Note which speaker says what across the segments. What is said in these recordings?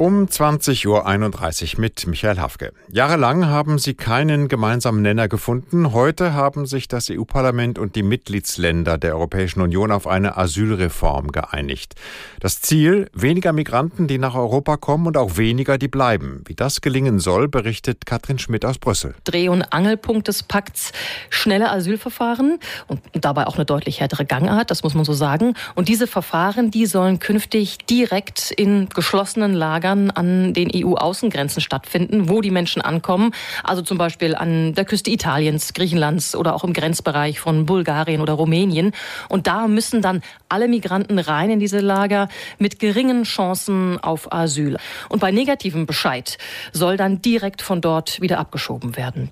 Speaker 1: Um 20.31 Uhr mit Michael Hafke. Jahrelang haben sie keinen gemeinsamen Nenner gefunden. Heute haben sich das EU-Parlament und die Mitgliedsländer der Europäischen Union auf eine Asylreform geeinigt. Das Ziel, weniger Migranten, die nach Europa kommen und auch weniger, die bleiben. Wie das gelingen soll, berichtet Katrin Schmidt aus Brüssel.
Speaker 2: Dreh- und Angelpunkt des Pakts, schnelle Asylverfahren und dabei auch eine deutlich härtere Gangart, das muss man so sagen. Und diese Verfahren, die sollen künftig direkt in geschlossenen Lagern Lagern an den EU-Außengrenzen stattfinden, wo die Menschen ankommen. Also zum Beispiel an der Küste Italiens, Griechenlands oder auch im Grenzbereich von Bulgarien oder Rumänien. Und da müssen dann alle Migranten rein in diese Lager mit geringen Chancen auf Asyl. Und bei negativem Bescheid soll dann direkt von dort wieder abgeschoben werden.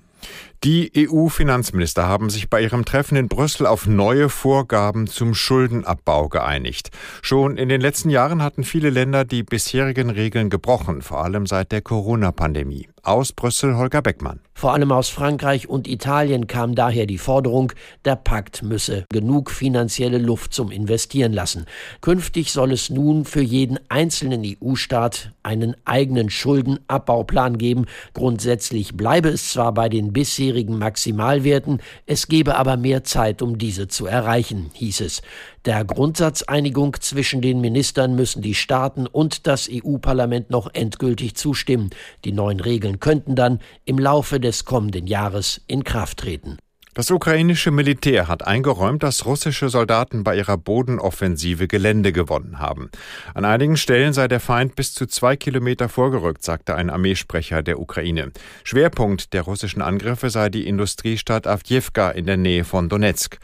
Speaker 1: Die EU-Finanzminister haben sich bei ihrem Treffen in Brüssel auf neue Vorgaben zum Schuldenabbau geeinigt. Schon in den letzten Jahren hatten viele Länder die bisherigen Regeln gebrochen, vor allem seit der Corona-Pandemie. Aus Brüssel Holger Beckmann.
Speaker 3: Vor allem aus Frankreich und Italien kam daher die Forderung, der Pakt müsse genug finanzielle Luft zum Investieren lassen. Künftig soll es nun für jeden einzelnen EU-Staat einen eigenen Schuldenabbauplan geben. Grundsätzlich bleibe es zwar bei den bisherigen Maximalwerten, es gebe aber mehr Zeit, um diese zu erreichen, hieß es. Der Grundsatzeinigung zwischen den Ministern müssen die Staaten und das EU-Parlament noch endgültig zustimmen. Die neuen Regeln könnten dann im Laufe des kommenden Jahres in Kraft treten.
Speaker 1: Das ukrainische Militär hat eingeräumt, dass russische Soldaten bei ihrer Bodenoffensive Gelände gewonnen haben. An einigen Stellen sei der Feind bis zu zwei Kilometer vorgerückt, sagte ein Armeesprecher der Ukraine. Schwerpunkt der russischen Angriffe sei die Industriestadt Avdjevka in der Nähe von Donetsk.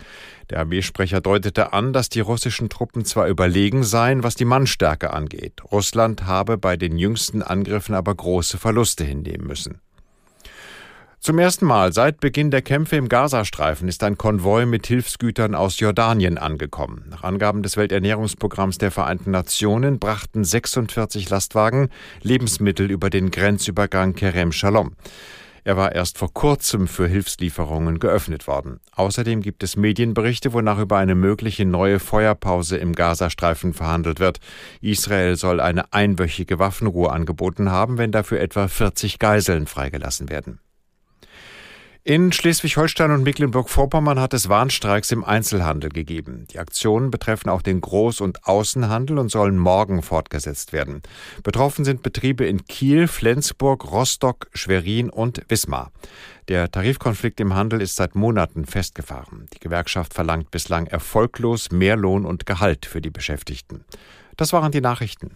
Speaker 1: Der Armeesprecher deutete an, dass die russischen Truppen zwar überlegen seien, was die Mannstärke angeht. Russland habe bei den jüngsten Angriffen aber große Verluste hinnehmen müssen. Zum ersten Mal seit Beginn der Kämpfe im Gazastreifen ist ein Konvoi mit Hilfsgütern aus Jordanien angekommen. Nach Angaben des Welternährungsprogramms der Vereinten Nationen brachten 46 Lastwagen Lebensmittel über den Grenzübergang Kerem Shalom. Er war erst vor kurzem für Hilfslieferungen geöffnet worden. Außerdem gibt es Medienberichte, wonach über eine mögliche neue Feuerpause im Gazastreifen verhandelt wird. Israel soll eine einwöchige Waffenruhe angeboten haben, wenn dafür etwa 40 Geiseln freigelassen werden. In Schleswig-Holstein und Mecklenburg-Vorpommern hat es Warnstreiks im Einzelhandel gegeben. Die Aktionen betreffen auch den Groß- und Außenhandel und sollen morgen fortgesetzt werden. Betroffen sind Betriebe in Kiel, Flensburg, Rostock, Schwerin und Wismar. Der Tarifkonflikt im Handel ist seit Monaten festgefahren. Die Gewerkschaft verlangt bislang erfolglos mehr Lohn und Gehalt für die Beschäftigten. Das waren die Nachrichten.